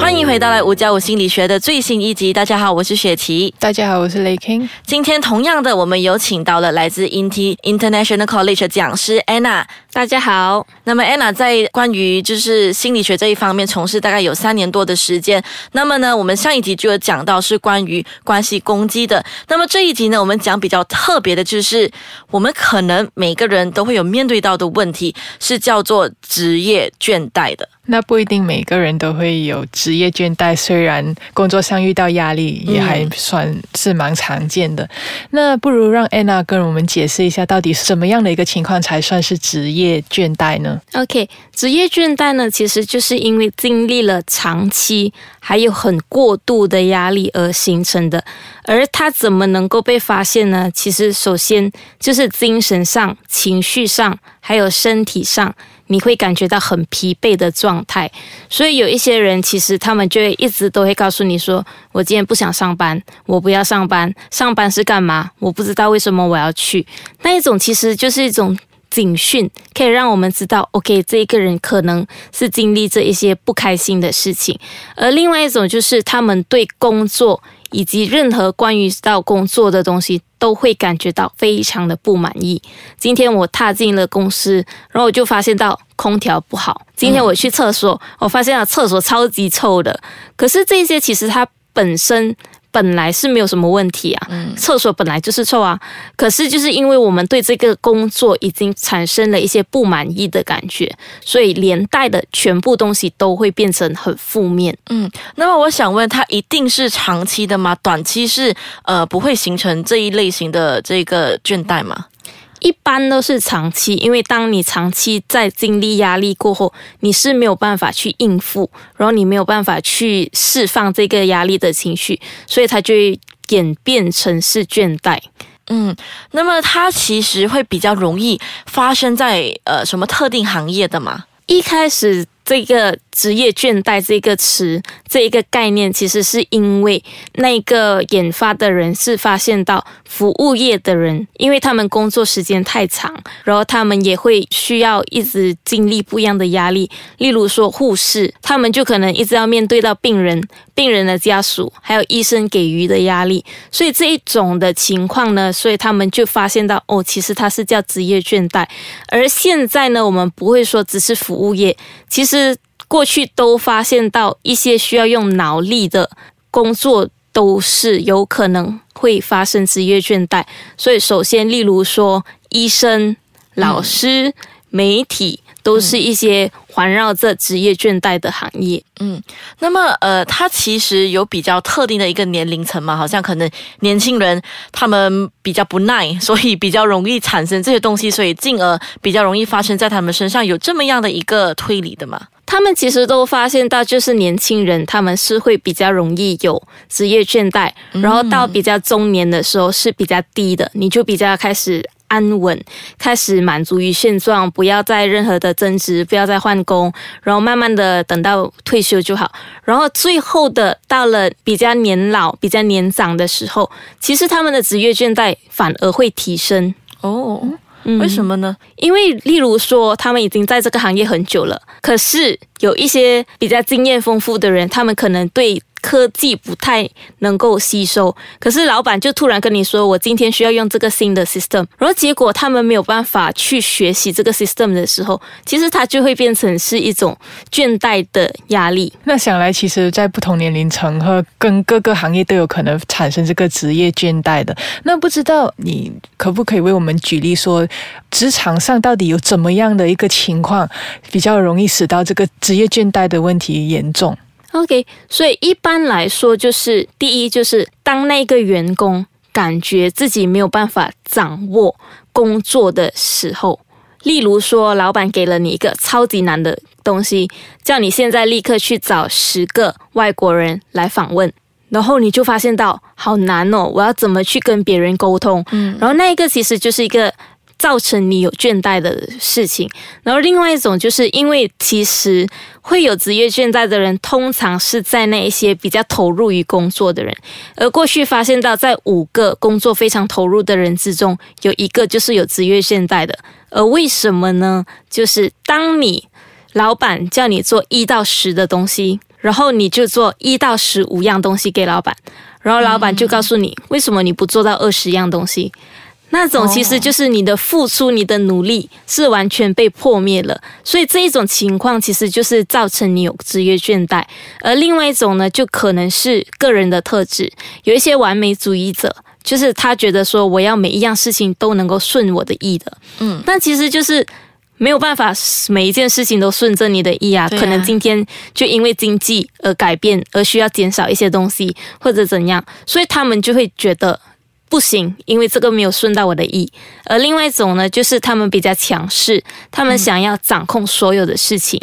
欢迎回到来五加五心理学的最新一集。大家好，我是雪琪。大家好，我是雷 king。今天同样的，我们有请到了来自 INT International College 的讲师 Anna。大家好。那么 Anna 在关于就是心理学这一方面从事大概有三年多的时间。那么呢，我们上一集就有讲到是关于关系攻击的。那么这一集呢，我们讲比较特别的就是，我们可能每个人都会有面对到的问题，是叫做职业倦怠的。那不一定每个人都会有职业倦怠，虽然工作上遇到压力，也还算是蛮常见的。那不如让安娜跟我们解释一下，到底什么样的一个情况才算是职业倦怠呢？OK，职业倦怠呢，其实就是因为经历了长期还有很过度的压力而形成的。而它怎么能够被发现呢？其实首先就是精神上、情绪上，还有身体上。你会感觉到很疲惫的状态，所以有一些人其实他们就会一直都会告诉你说：“我今天不想上班，我不要上班，上班是干嘛？我不知道为什么我要去。”那一种其实就是一种警讯，可以让我们知道，OK，这一个人可能是经历这一些不开心的事情。而另外一种就是他们对工作。以及任何关于到工作的东西，都会感觉到非常的不满意。今天我踏进了公司，然后我就发现到空调不好。今天我去厕所，我发现了厕所超级臭的。可是这些其实它本身。本来是没有什么问题啊，厕所本来就是臭啊，可是就是因为我们对这个工作已经产生了一些不满意的感觉，所以连带的全部东西都会变成很负面。嗯，那么我想问，它一定是长期的吗？短期是呃不会形成这一类型的这个倦怠吗？一般都是长期，因为当你长期在经历压力过后，你是没有办法去应付，然后你没有办法去释放这个压力的情绪，所以它就演变成是倦怠。嗯，那么它其实会比较容易发生在呃什么特定行业的嘛？一开始。这个职业倦怠这个词，这一个概念，其实是因为那个研发的人是发现到服务业的人，因为他们工作时间太长，然后他们也会需要一直经历不一样的压力。例如说护士，他们就可能一直要面对到病人、病人的家属，还有医生给予的压力。所以这一种的情况呢，所以他们就发现到哦，其实它是叫职业倦怠。而现在呢，我们不会说只是服务业，其实。过去都发现到一些需要用脑力的工作，都是有可能会发生职业倦怠。所以，首先，例如说，医生、老师、媒体，都是一些环绕着职业倦怠的行业。嗯，那么，呃，它其实有比较特定的一个年龄层嘛？好像可能年轻人他们比较不耐，所以比较容易产生这些东西，所以进而比较容易发生在他们身上，有这么样的一个推理的嘛？他们其实都发现到，就是年轻人他们是会比较容易有职业倦怠，然后到比较中年的时候是比较低的，你就比较开始安稳，开始满足于现状，不要再任何的增值，不要再换工，然后慢慢的等到退休就好。然后最后的到了比较年老、比较年长的时候，其实他们的职业倦怠反而会提升哦。为什么呢？因为例如说，他们已经在这个行业很久了，可是有一些比较经验丰富的人，他们可能对。科技不太能够吸收，可是老板就突然跟你说：“我今天需要用这个新的 system。”然后结果他们没有办法去学习这个 system 的时候，其实它就会变成是一种倦怠的压力。那想来，其实，在不同年龄层和跟各个行业都有可能产生这个职业倦怠的。那不知道你可不可以为我们举例说，职场上到底有怎么样的一个情况，比较容易使到这个职业倦怠的问题严重？OK，所以一般来说，就是第一，就是当那个员工感觉自己没有办法掌握工作的时候，例如说，老板给了你一个超级难的东西，叫你现在立刻去找十个外国人来访问，然后你就发现到好难哦，我要怎么去跟别人沟通？嗯，然后那一个其实就是一个。造成你有倦怠的事情。然后另外一种就是因为其实会有职业倦怠的人，通常是在那一些比较投入于工作的人。而过去发现到，在五个工作非常投入的人之中，有一个就是有职业倦怠的。而为什么呢？就是当你老板叫你做一到十的东西，然后你就做一到十五样东西给老板，然后老板就告诉你为什么你不做到二十样东西。那种其实就是你的付出，你的努力是完全被破灭了，所以这一种情况其实就是造成你有职业倦怠。而另外一种呢，就可能是个人的特质，有一些完美主义者，就是他觉得说我要每一样事情都能够顺我的意的，嗯，但其实就是没有办法每一件事情都顺着你的意啊，可能今天就因为经济而改变，而需要减少一些东西或者怎样，所以他们就会觉得。不行，因为这个没有顺到我的意。而另外一种呢，就是他们比较强势，他们想要掌控所有的事情，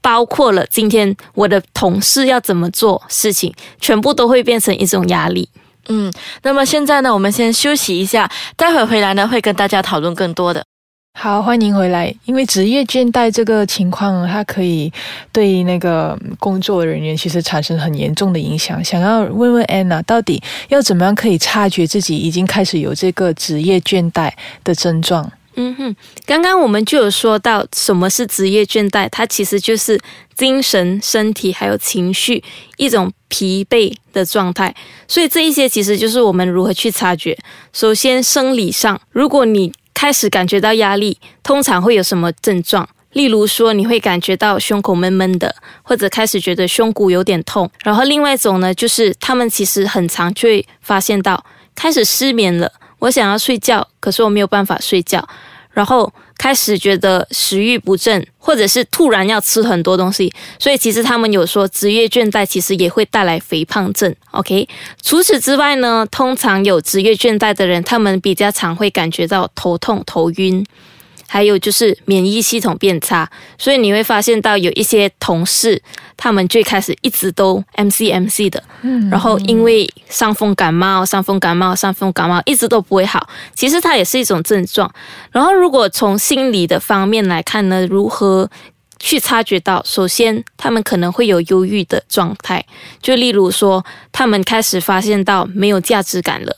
包括了今天我的同事要怎么做事情，全部都会变成一种压力。嗯，那么现在呢，我们先休息一下，待会回来呢，会跟大家讨论更多的。好，欢迎回来。因为职业倦怠这个情况，它可以对那个工作人员其实产生很严重的影响。想要问问安娜，到底要怎么样可以察觉自己已经开始有这个职业倦怠的症状？嗯哼，刚刚我们就有说到什么是职业倦怠，它其实就是精神、身体还有情绪一种疲惫的状态。所以这一些其实就是我们如何去察觉。首先，生理上，如果你开始感觉到压力，通常会有什么症状？例如说，你会感觉到胸口闷闷的，或者开始觉得胸骨有点痛。然后另外一种呢，就是他们其实很常就会发现到开始失眠了。我想要睡觉，可是我没有办法睡觉。然后开始觉得食欲不振，或者是突然要吃很多东西，所以其实他们有说职业倦怠其实也会带来肥胖症。OK，除此之外呢，通常有职业倦怠的人，他们比较常会感觉到头痛、头晕。还有就是免疫系统变差，所以你会发现到有一些同事，他们最开始一直都 M C M C 的，嗯，然后因为伤风感冒、伤风感冒、伤风感冒一直都不会好，其实它也是一种症状。然后如果从心理的方面来看呢，如何去察觉到？首先，他们可能会有忧郁的状态，就例如说，他们开始发现到没有价值感了。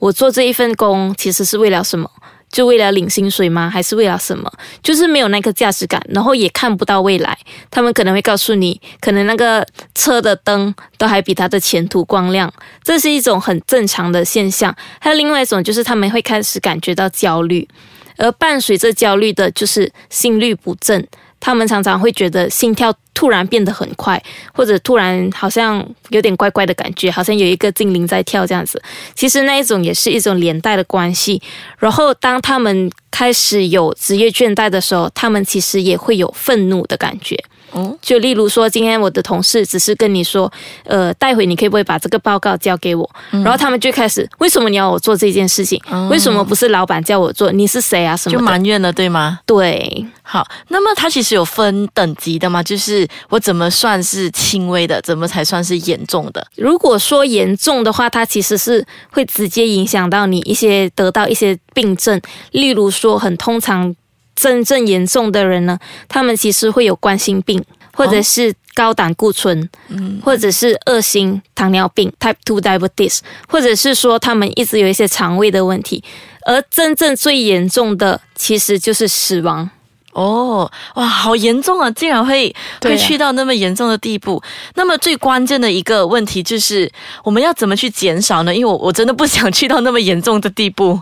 我做这一份工其实是为了什么？就为了领薪水吗？还是为了什么？就是没有那个价值感，然后也看不到未来。他们可能会告诉你，可能那个车的灯都还比他的前途光亮，这是一种很正常的现象。还有另外一种，就是他们会开始感觉到焦虑，而伴随着焦虑的就是心率不正。他们常常会觉得心跳突然变得很快，或者突然好像有点怪怪的感觉，好像有一个精灵在跳这样子。其实那一种也是一种连带的关系。然后当他们开始有职业倦怠的时候，他们其实也会有愤怒的感觉。哦，就例如说，今天我的同事只是跟你说，呃，待会你可以不可以把这个报告交给我？然后他们就开始，为什么你要我做这件事情？为什么不是老板叫我做？你是谁啊？什么？就埋怨了，对吗？对。好，那么它其实有分等级的嘛？就是我怎么算是轻微的，怎么才算是严重的？如果说严重的话，它其实是会直接影响到你一些得到一些病症，例如说很通常。真正严重的人呢，他们其实会有冠心病，或者是高胆固醇，嗯，或者是二型糖尿病 （Type Two Diabetes），或者是说他们一直有一些肠胃的问题，而真正最严重的其实就是死亡。哦，哇，好严重啊！竟然会会去到那么严重的地步。那么最关键的一个问题就是，我们要怎么去减少呢？因为我我真的不想去到那么严重的地步。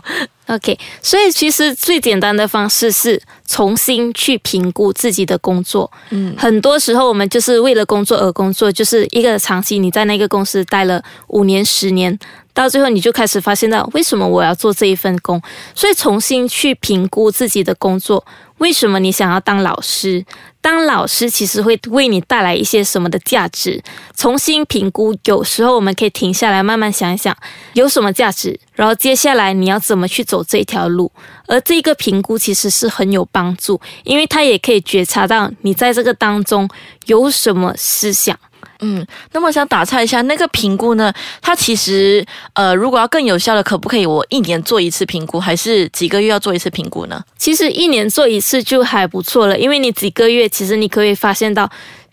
OK，所以其实最简单的方式是重新去评估自己的工作。嗯，很多时候我们就是为了工作而工作，就是一个长期你在那个公司待了五年、十年，到最后你就开始发现到为什么我要做这一份工。所以重新去评估自己的工作。为什么你想要当老师？当老师其实会为你带来一些什么的价值？重新评估，有时候我们可以停下来慢慢想一想，有什么价值，然后接下来你要怎么去走这条路？而这个评估其实是很有帮助，因为它也可以觉察到你在这个当中有什么思想，嗯，那么想打岔一下，那个评估呢，它其实呃，如果要更有效的，可不可以我一年做一次评估，还是几个月要做一次评估呢？其实一年做一次就还不错了，因为你几个月，其实你可以发现到。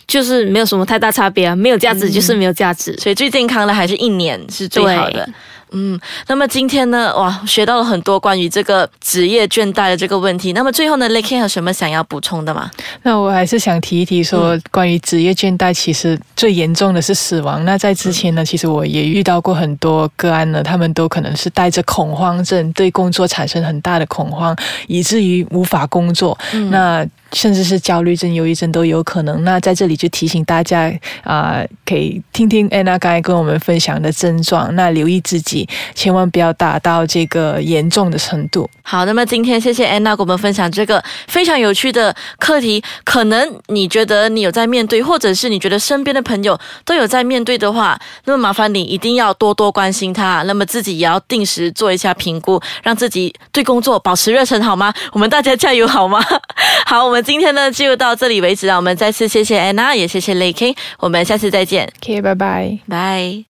就是没有什么太大差别啊，没有价值就是没有价值，所以最健康的还是一年是最好的。嗯，那么今天呢，哇，学到了很多关于这个职业倦怠的这个问题。那么最后呢 l a k e 有什么想要补充的吗？那我还是想提一提说，关于职业倦怠，其实最严重的是死亡。那在之前呢，其实我也遇到过很多个案呢，他们都可能是带着恐慌症，对工作产生很大的恐慌，以至于无法工作。那甚至是焦虑症、忧郁症都有可能。那在这里就提醒大家啊，可以听听安娜刚才跟我们分享的症状，那留意自己，千万不要达到这个严重的程度。好，那么今天谢谢安娜给我们分享这个非常有趣的课题。可能你觉得你有在面对，或者是你觉得身边的朋友都有在面对的话，那么麻烦你一定要多多关心他。那么自己也要定时做一下评估，让自己对工作保持热忱，好吗？我们大家加油，好吗？好，我们。今天呢就到这里为止，让我们再次谢谢安娜，也谢谢雷 King，我们下次再见。OK，拜拜，拜。